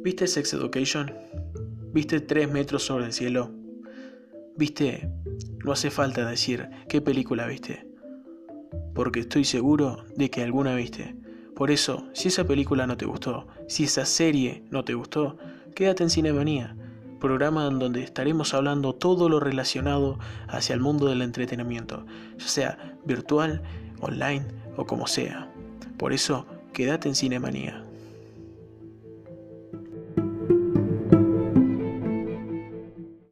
¿Viste Sex Education? ¿Viste Tres metros sobre el cielo? ¿Viste? No hace falta decir qué película viste, porque estoy seguro de que alguna viste. Por eso, si esa película no te gustó, si esa serie no te gustó, quédate en Cinemanía, programa en donde estaremos hablando todo lo relacionado hacia el mundo del entretenimiento, ya sea virtual, online o como sea. Por eso, quédate en Cinemanía.